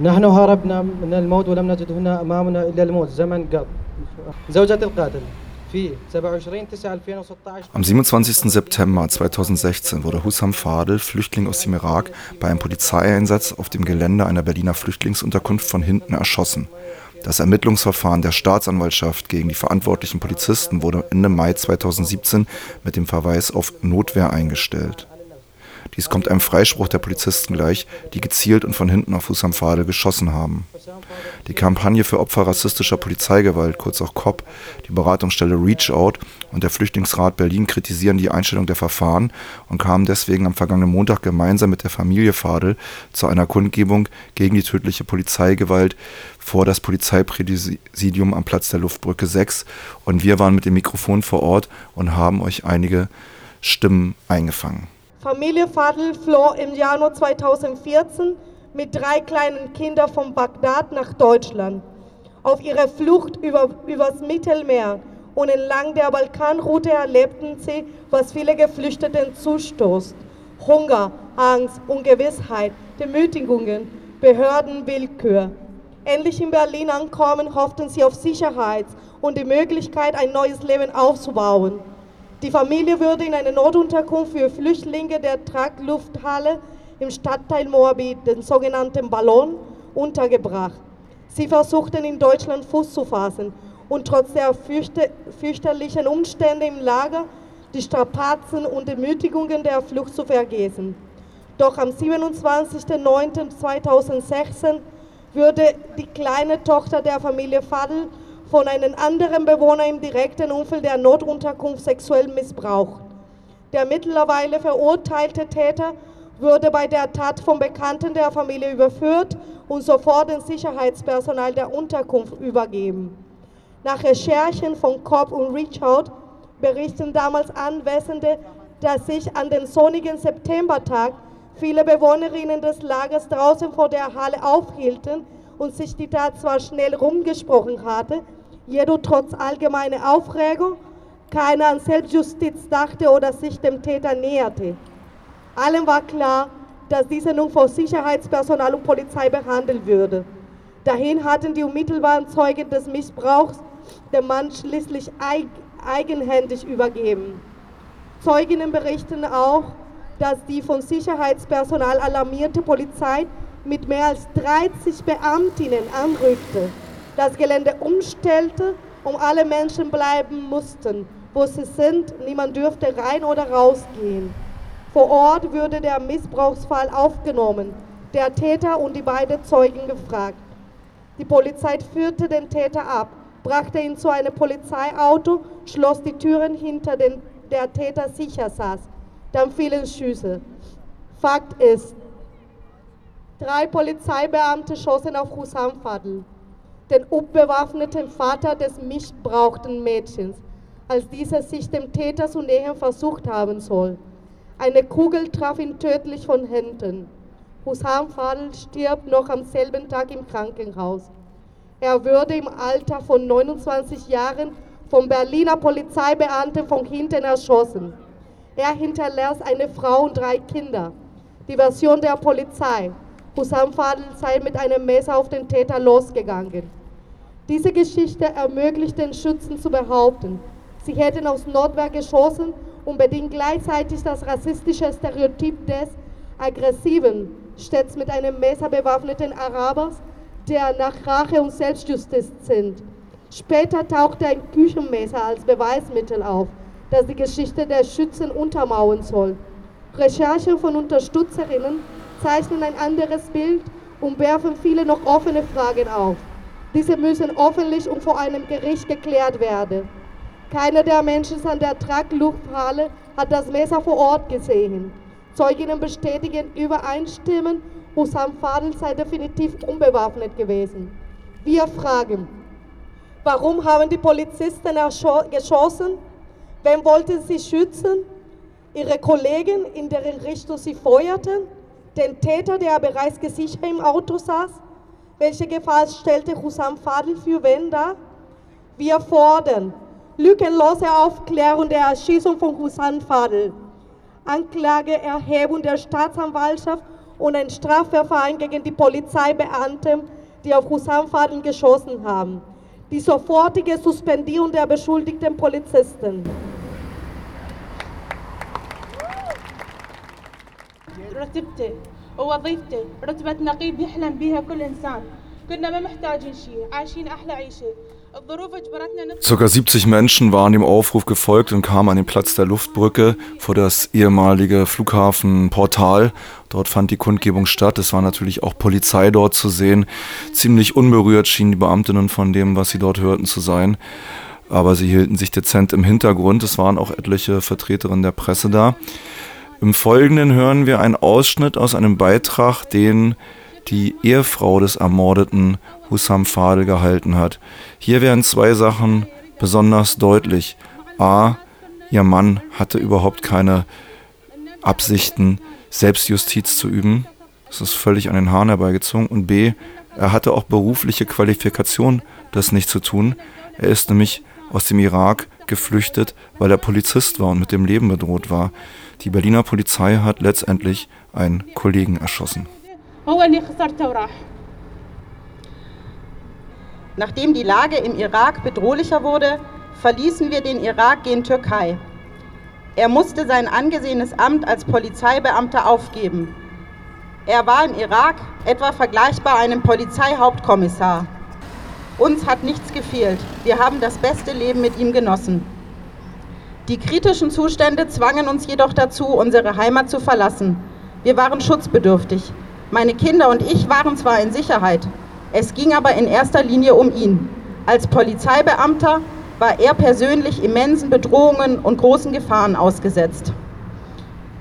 نحن هربنا من الموت ولم نجد هنا أمامنا إلا الموت زمن قط زوجة القاتل في 27 9 2016 Am 27. September 2016 wurde Hussam Fadel, Flüchtling aus dem Irak, bei einem Polizeieinsatz auf dem Gelände einer Berliner Flüchtlingsunterkunft von hinten erschossen. Das Ermittlungsverfahren der Staatsanwaltschaft gegen die verantwortlichen Polizisten wurde Ende Mai 2017 mit dem Verweis auf Notwehr eingestellt. Dies kommt einem Freispruch der Polizisten gleich, die gezielt und von hinten auf Hussam Fadel geschossen haben. Die Kampagne für Opfer rassistischer Polizeigewalt, kurz auch COP, die Beratungsstelle Reach Out und der Flüchtlingsrat Berlin kritisieren die Einstellung der Verfahren und kamen deswegen am vergangenen Montag gemeinsam mit der Familie Fadel zu einer Kundgebung gegen die tödliche Polizeigewalt vor das Polizeipräsidium am Platz der Luftbrücke 6 und wir waren mit dem Mikrofon vor Ort und haben euch einige Stimmen eingefangen. Familie Fadl floh im Januar 2014 mit drei kleinen Kindern von Bagdad nach Deutschland. Auf ihrer Flucht über, übers Mittelmeer und entlang der Balkanroute erlebten sie, was viele Geflüchteten zustoßt. Hunger, Angst, Ungewissheit, Demütigungen, Behördenwillkür. Endlich in Berlin ankommen, hofften sie auf Sicherheit und die Möglichkeit, ein neues Leben aufzubauen. Die Familie würde in eine Notunterkunft für Flüchtlinge der Traglufthalle im Stadtteil Moabit, den sogenannten Ballon, untergebracht. Sie versuchten in Deutschland Fuß zu fassen und trotz der fürchte, fürchterlichen Umstände im Lager die Strapazen und Demütigungen der Flucht zu vergessen. Doch am 27.09.2016 würde die kleine Tochter der Familie Fadl von einem anderen Bewohner im direkten Umfeld der Notunterkunft sexuell missbraucht. Der mittlerweile verurteilte Täter wurde bei der Tat vom Bekannten der Familie überführt und sofort dem Sicherheitspersonal der Unterkunft übergeben. Nach Recherchen von Cobb und Richard berichten damals Anwesende, dass sich an dem sonnigen Septembertag viele Bewohnerinnen des Lagers draußen vor der Halle aufhielten und sich die Tat zwar schnell rumgesprochen hatte, jedoch trotz allgemeiner Aufregung keiner an Selbstjustiz dachte oder sich dem Täter näherte. Allen war klar, dass dieser nun vor Sicherheitspersonal und Polizei behandelt würde. Dahin hatten die unmittelbaren Zeugen des Missbrauchs den Mann schließlich eigenhändig übergeben. Zeuginnen berichten auch, dass die von Sicherheitspersonal alarmierte Polizei mit mehr als 30 Beamtinnen anrückte, das Gelände umstellte und alle Menschen bleiben mussten, wo sie sind. Niemand dürfte rein oder rausgehen. Vor Ort würde der Missbrauchsfall aufgenommen, der Täter und die beiden Zeugen gefragt. Die Polizei führte den Täter ab, brachte ihn zu einem Polizeiauto, schloss die Türen hinter den der Täter sicher saß. Dann fielen Schüsse. Fakt ist, drei Polizeibeamte schossen auf Husam Fadl, den unbewaffneten Vater des missbrauchten Mädchens, als dieser sich dem Täter zu nähern versucht haben soll. Eine Kugel traf ihn tödlich von hinten. Husam Fadl stirbt noch am selben Tag im Krankenhaus. Er würde im Alter von 29 Jahren vom Berliner Polizeibeamten von hinten erschossen. Er hinterlässt eine Frau und drei Kinder. Die Version der Polizei. Husam Fadl sei mit einem Messer auf den Täter losgegangen. Diese Geschichte ermöglicht den Schützen zu behaupten, sie hätten aus Notwehr geschossen und bedingt gleichzeitig das rassistische Stereotyp des aggressiven, stets mit einem Messer bewaffneten Arabers, der nach Rache und Selbstjustiz sind. Später tauchte ein Küchenmesser als Beweismittel auf, das die Geschichte der Schützen untermauern soll. Recherchen von Unterstützerinnen zeichnen ein anderes Bild und werfen viele noch offene Fragen auf. Diese müssen öffentlich und vor einem Gericht geklärt werden. Keiner der Menschen an der Traglufthalle hat das Messer vor Ort gesehen. Zeuginnen bestätigen übereinstimmend, Husam Fadl sei definitiv unbewaffnet gewesen. Wir fragen, warum haben die Polizisten geschossen? Wen wollten sie schützen? Ihre Kollegen, in deren Richtung sie feuerten? Den Täter, der bereits gesichert im Auto saß? Welche Gefahr stellte Husam Fadl für wen dar? Wir fordern lückenlose Aufklärung der Erschießung von Husam Fadl, Anklageerhebung der Staatsanwaltschaft und ein Strafverfahren gegen die Polizeibeamten, die auf Hussam Fadel geschossen haben. Die sofortige Suspendierung der beschuldigten Polizisten. رتبته ووظيفته رتبة نقيب يحلم بها كل إنسان كنا ما محتاجين شيء عايشين أحلى عيشة Circa 70 Menschen waren dem Aufruf gefolgt und kamen an den Platz der Luftbrücke vor das ehemalige Flughafenportal. Dort fand die Kundgebung statt. Es war natürlich auch Polizei dort zu sehen. Ziemlich unberührt schienen die Beamtinnen von dem, was sie dort hörten, zu sein. Aber sie hielten sich dezent im Hintergrund. Es waren auch etliche Vertreterinnen der Presse da. Im Folgenden hören wir einen Ausschnitt aus einem Beitrag, den die Ehefrau des ermordeten Hussam Fadel gehalten hat. Hier werden zwei Sachen besonders deutlich. A, ihr Mann hatte überhaupt keine Absichten, Selbstjustiz zu üben. Das ist völlig an den Haaren herbeigezogen. Und B, er hatte auch berufliche Qualifikation, das nicht zu tun. Er ist nämlich aus dem Irak geflüchtet, weil er Polizist war und mit dem Leben bedroht war. Die Berliner Polizei hat letztendlich einen Kollegen erschossen. Nachdem die Lage im Irak bedrohlicher wurde, verließen wir den Irak gen Türkei. Er musste sein angesehenes Amt als Polizeibeamter aufgeben. Er war im Irak etwa vergleichbar einem Polizeihauptkommissar. Uns hat nichts gefehlt. Wir haben das beste Leben mit ihm genossen. Die kritischen Zustände zwangen uns jedoch dazu, unsere Heimat zu verlassen. Wir waren schutzbedürftig. Meine Kinder und ich waren zwar in Sicherheit, es ging aber in erster Linie um ihn. Als Polizeibeamter war er persönlich immensen Bedrohungen und großen Gefahren ausgesetzt.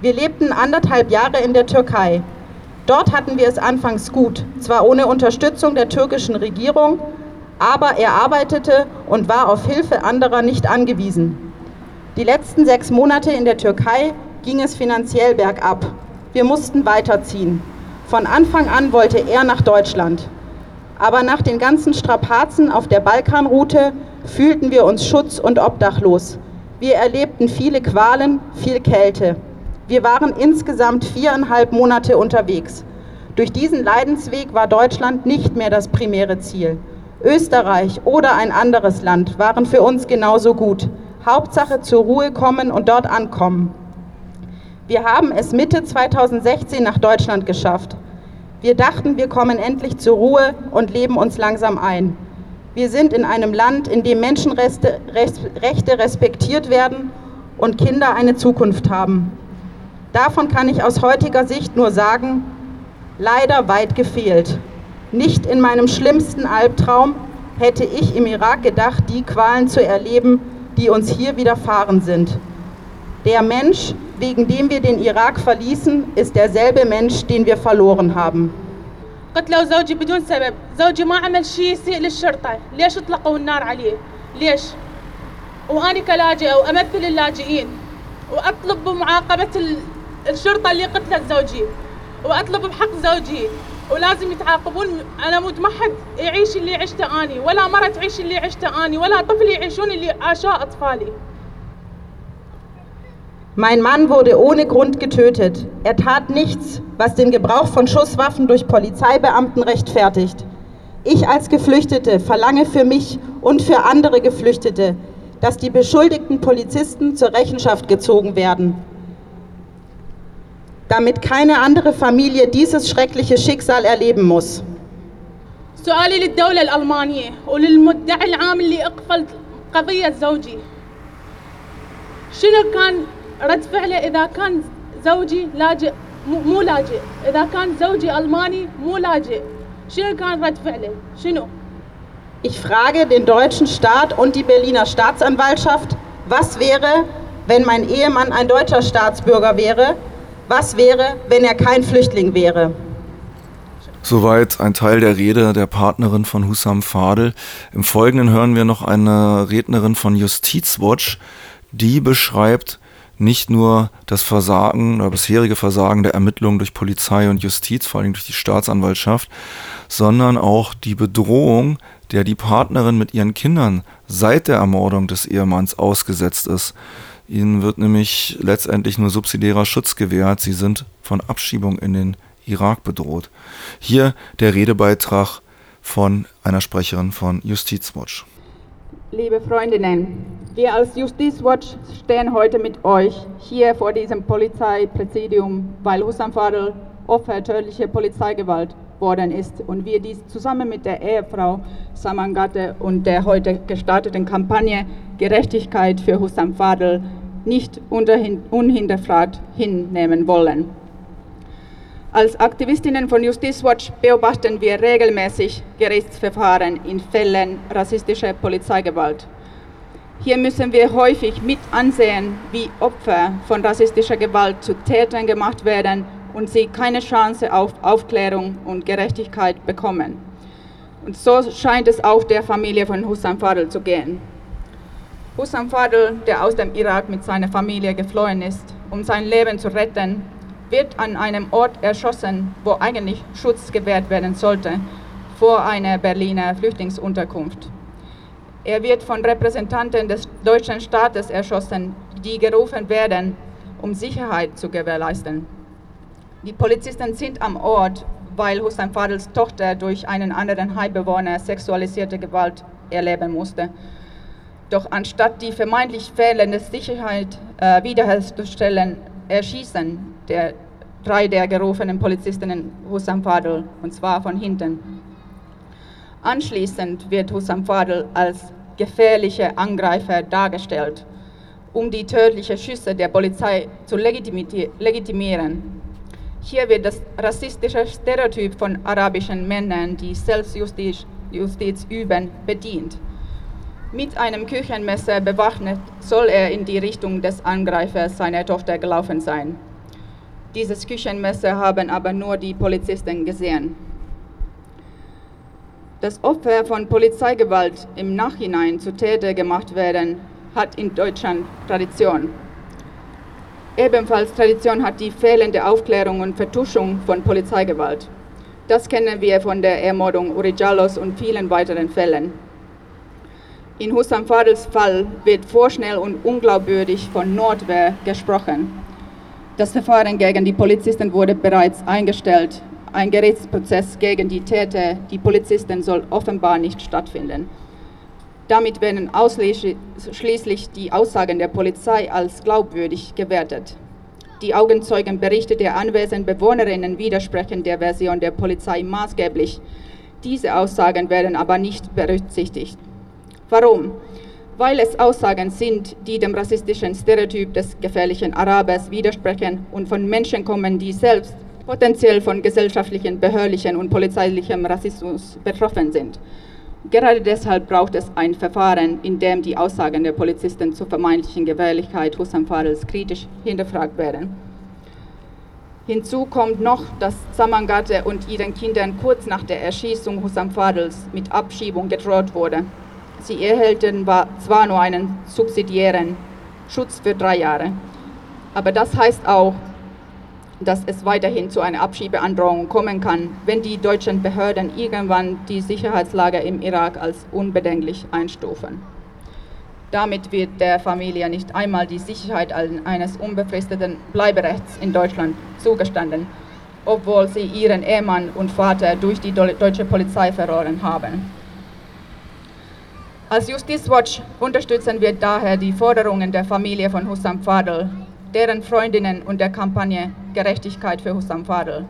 Wir lebten anderthalb Jahre in der Türkei. Dort hatten wir es anfangs gut, zwar ohne Unterstützung der türkischen Regierung, aber er arbeitete und war auf Hilfe anderer nicht angewiesen. Die letzten sechs Monate in der Türkei ging es finanziell bergab. Wir mussten weiterziehen. Von Anfang an wollte er nach Deutschland. Aber nach den ganzen Strapazen auf der Balkanroute fühlten wir uns schutz- und obdachlos. Wir erlebten viele Qualen, viel Kälte. Wir waren insgesamt viereinhalb Monate unterwegs. Durch diesen Leidensweg war Deutschland nicht mehr das primäre Ziel. Österreich oder ein anderes Land waren für uns genauso gut. Hauptsache zur Ruhe kommen und dort ankommen. Wir haben es Mitte 2016 nach Deutschland geschafft. Wir dachten, wir kommen endlich zur Ruhe und leben uns langsam ein. Wir sind in einem Land, in dem Menschenrechte respektiert werden und Kinder eine Zukunft haben. Davon kann ich aus heutiger Sicht nur sagen, leider weit gefehlt. Nicht in meinem schlimmsten Albtraum hätte ich im Irak gedacht, die Qualen zu erleben, die uns hier widerfahren sind. Der Mensch, wegen dem wir den Irak verließen, ist derselbe Mensch, den wir verloren haben. قتلوا زوجي بدون سبب زوجي ما عمل شيء يسيء للشرطة ليش اطلقوا النار عليه ليش وأنا كلاجئة وأمثل اللاجئين وأطلب بمعاقبة الشرطة اللي قتلت زوجي وأطلب بحق زوجي ولازم يتعاقبون أنا مود ما حد يعيش اللي عشته أني ولا مرة تعيش اللي عشته أني ولا طفل يعيشون اللي عاشاه أطفالي Mein Mann wurde ohne Grund getötet. Er tat nichts, was den Gebrauch von Schusswaffen durch Polizeibeamten rechtfertigt. Ich als Geflüchtete verlange für mich und für andere Geflüchtete, dass die beschuldigten Polizisten zur Rechenschaft gezogen werden, damit keine andere Familie dieses schreckliche Schicksal erleben muss. سؤالي للدولة الألمانية وللمدعي العام اللي أقفل قضية زوجي شنو كان رد فعله إذا كان زوجي لاجئ مو لاجئ إذا كان زوجي ألماني مو لاجئ شنو كان رد فعله شنو Ich frage den deutschen Staat und die Berliner Staatsanwaltschaft, was wäre, wenn mein Ehemann ein deutscher Staatsbürger wäre? Was wäre, wenn er kein Flüchtling wäre? Soweit ein Teil der Rede der Partnerin von Hussam Fadel. Im Folgenden hören wir noch eine Rednerin von Justizwatch, die beschreibt, nicht nur das Versagen oder bisherige Versagen der Ermittlungen durch Polizei und Justiz, vor allem durch die Staatsanwaltschaft, sondern auch die Bedrohung, der die Partnerin mit ihren Kindern seit der Ermordung des Ehemanns ausgesetzt ist. Ihnen wird nämlich letztendlich nur subsidiärer Schutz gewährt. Sie sind von Abschiebung in den Irak bedroht. Hier der Redebeitrag von einer Sprecherin von Justizwatch. Liebe Freundinnen, wir als Justizwatch stehen heute mit euch hier vor diesem Polizeipräsidium, weil Hussam Fadl Opfer tödlicher Polizeigewalt worden ist und wir dies zusammen mit der Ehefrau Samangatte und der heute gestarteten Kampagne Gerechtigkeit für Hussam Fadl nicht unhinterfragt hinnehmen wollen. Als Aktivistinnen von Justizwatch beobachten wir regelmäßig Gerichtsverfahren in Fällen rassistischer Polizeigewalt. Hier müssen wir häufig mit ansehen, wie Opfer von rassistischer Gewalt zu Tätern gemacht werden und sie keine Chance auf Aufklärung und Gerechtigkeit bekommen. Und so scheint es auch der Familie von Hussam Fadl zu gehen. Hussam Fadl, der aus dem Irak mit seiner Familie geflohen ist, um sein Leben zu retten, wird an einem Ort erschossen, wo eigentlich Schutz gewährt werden sollte, vor einer Berliner Flüchtlingsunterkunft. Er wird von Repräsentanten des deutschen Staates erschossen, die gerufen werden, um Sicherheit zu gewährleisten. Die Polizisten sind am Ort, weil Hussein Fadels Tochter durch einen anderen Heimbewohner sexualisierte Gewalt erleben musste. Doch anstatt die vermeintlich fehlende Sicherheit äh, wiederherzustellen, erschießen der, drei der gerufenen Polizistinnen Hussam Fadl, und zwar von hinten. Anschließend wird Hussam Fadl als gefährlicher Angreifer dargestellt, um die tödlichen Schüsse der Polizei zu legitimieren. Hier wird das rassistische Stereotyp von arabischen Männern, die Selbstjustiz Justiz üben, bedient. Mit einem Küchenmesser bewaffnet soll er in die Richtung des Angreifers seiner Tochter gelaufen sein. Dieses Küchenmesser haben aber nur die Polizisten gesehen. Das Opfer von Polizeigewalt im Nachhinein zu Täter gemacht werden, hat in Deutschland Tradition. Ebenfalls Tradition hat die fehlende Aufklärung und Vertuschung von Polizeigewalt. Das kennen wir von der Ermordung Uri Jallos und vielen weiteren Fällen. In Hussam Fadels Fall wird vorschnell und unglaubwürdig von Notwehr gesprochen. Das Verfahren gegen die Polizisten wurde bereits eingestellt. Ein Gerichtsprozess gegen die Täter, die Polizisten, soll offenbar nicht stattfinden. Damit werden ausschließlich die Aussagen der Polizei als glaubwürdig gewertet. Die Augenzeugenberichte der anwesenden Bewohnerinnen widersprechen der Version der Polizei maßgeblich. Diese Aussagen werden aber nicht berücksichtigt. Warum? Weil es Aussagen sind, die dem rassistischen Stereotyp des gefährlichen Arabers widersprechen und von Menschen kommen, die selbst potenziell von gesellschaftlichen, behördlichen und polizeilichem Rassismus betroffen sind. Gerade deshalb braucht es ein Verfahren, in dem die Aussagen der Polizisten zur vermeintlichen Gefährlichkeit Hussam Fadels kritisch hinterfragt werden. Hinzu kommt noch, dass Samangate und ihren Kindern kurz nach der Erschießung Hussam Fadels mit Abschiebung gedroht wurde. Sie erhielten zwar nur einen subsidiären Schutz für drei Jahre, aber das heißt auch, dass es weiterhin zu einer Abschiebeandrohung kommen kann, wenn die deutschen Behörden irgendwann die Sicherheitslage im Irak als unbedenklich einstufen. Damit wird der Familie nicht einmal die Sicherheit eines unbefristeten Bleiberechts in Deutschland zugestanden, obwohl sie ihren Ehemann und Vater durch die deutsche Polizei verloren haben. Als Justizwatch unterstützen wir daher die Forderungen der Familie von Hussam Fadl deren Freundinnen und der Kampagne Gerechtigkeit für Hussam Fadl.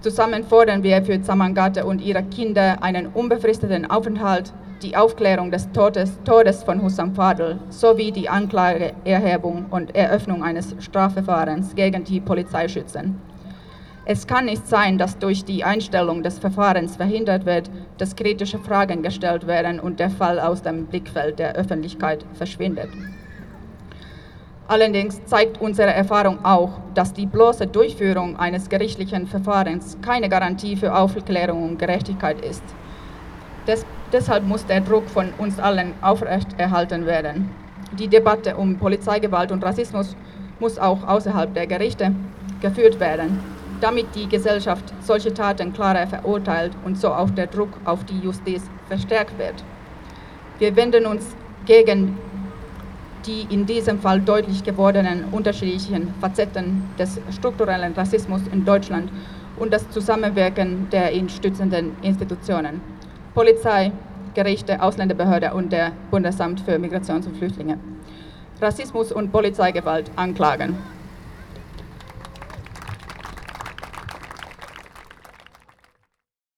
Zusammen fordern wir für Zamangate und ihre Kinder einen unbefristeten Aufenthalt, die Aufklärung des Todes, Todes von Hussam Fadl sowie die Anklageerhebung und Eröffnung eines Strafverfahrens gegen die Polizeischützen. Es kann nicht sein, dass durch die Einstellung des Verfahrens verhindert wird, dass kritische Fragen gestellt werden und der Fall aus dem Blickfeld der Öffentlichkeit verschwindet. Allerdings zeigt unsere Erfahrung auch, dass die bloße Durchführung eines gerichtlichen Verfahrens keine Garantie für Aufklärung und Gerechtigkeit ist. Des, deshalb muss der Druck von uns allen aufrechterhalten werden. Die Debatte um Polizeigewalt und Rassismus muss auch außerhalb der Gerichte geführt werden, damit die Gesellschaft solche Taten klarer verurteilt und so auch der Druck auf die Justiz verstärkt wird. Wir wenden uns gegen die in diesem Fall deutlich gewordenen unterschiedlichen Facetten des strukturellen Rassismus in Deutschland und das Zusammenwirken der ihn stützenden Institutionen. Polizei, Gerichte, Ausländerbehörde und der Bundesamt für Migrations- und Flüchtlinge. Rassismus und Polizeigewalt anklagen.